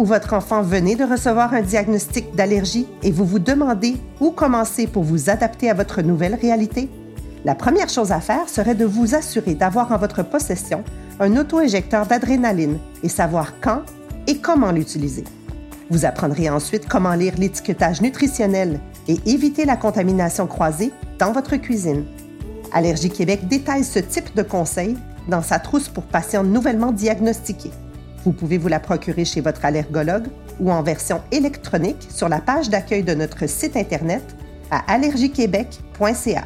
ou votre enfant venez de recevoir un diagnostic d'allergie et vous vous demandez où commencer pour vous adapter à votre nouvelle réalité? La première chose à faire serait de vous assurer d'avoir en votre possession un auto-injecteur d'adrénaline et savoir quand et comment l'utiliser. Vous apprendrez ensuite comment lire l'étiquetage nutritionnel et éviter la contamination croisée dans votre cuisine. Allergie Québec détaille ce type de conseils dans sa trousse pour patients nouvellement diagnostiqués. Vous pouvez vous la procurer chez votre allergologue ou en version électronique sur la page d'accueil de notre site Internet à allergiequebec.ca.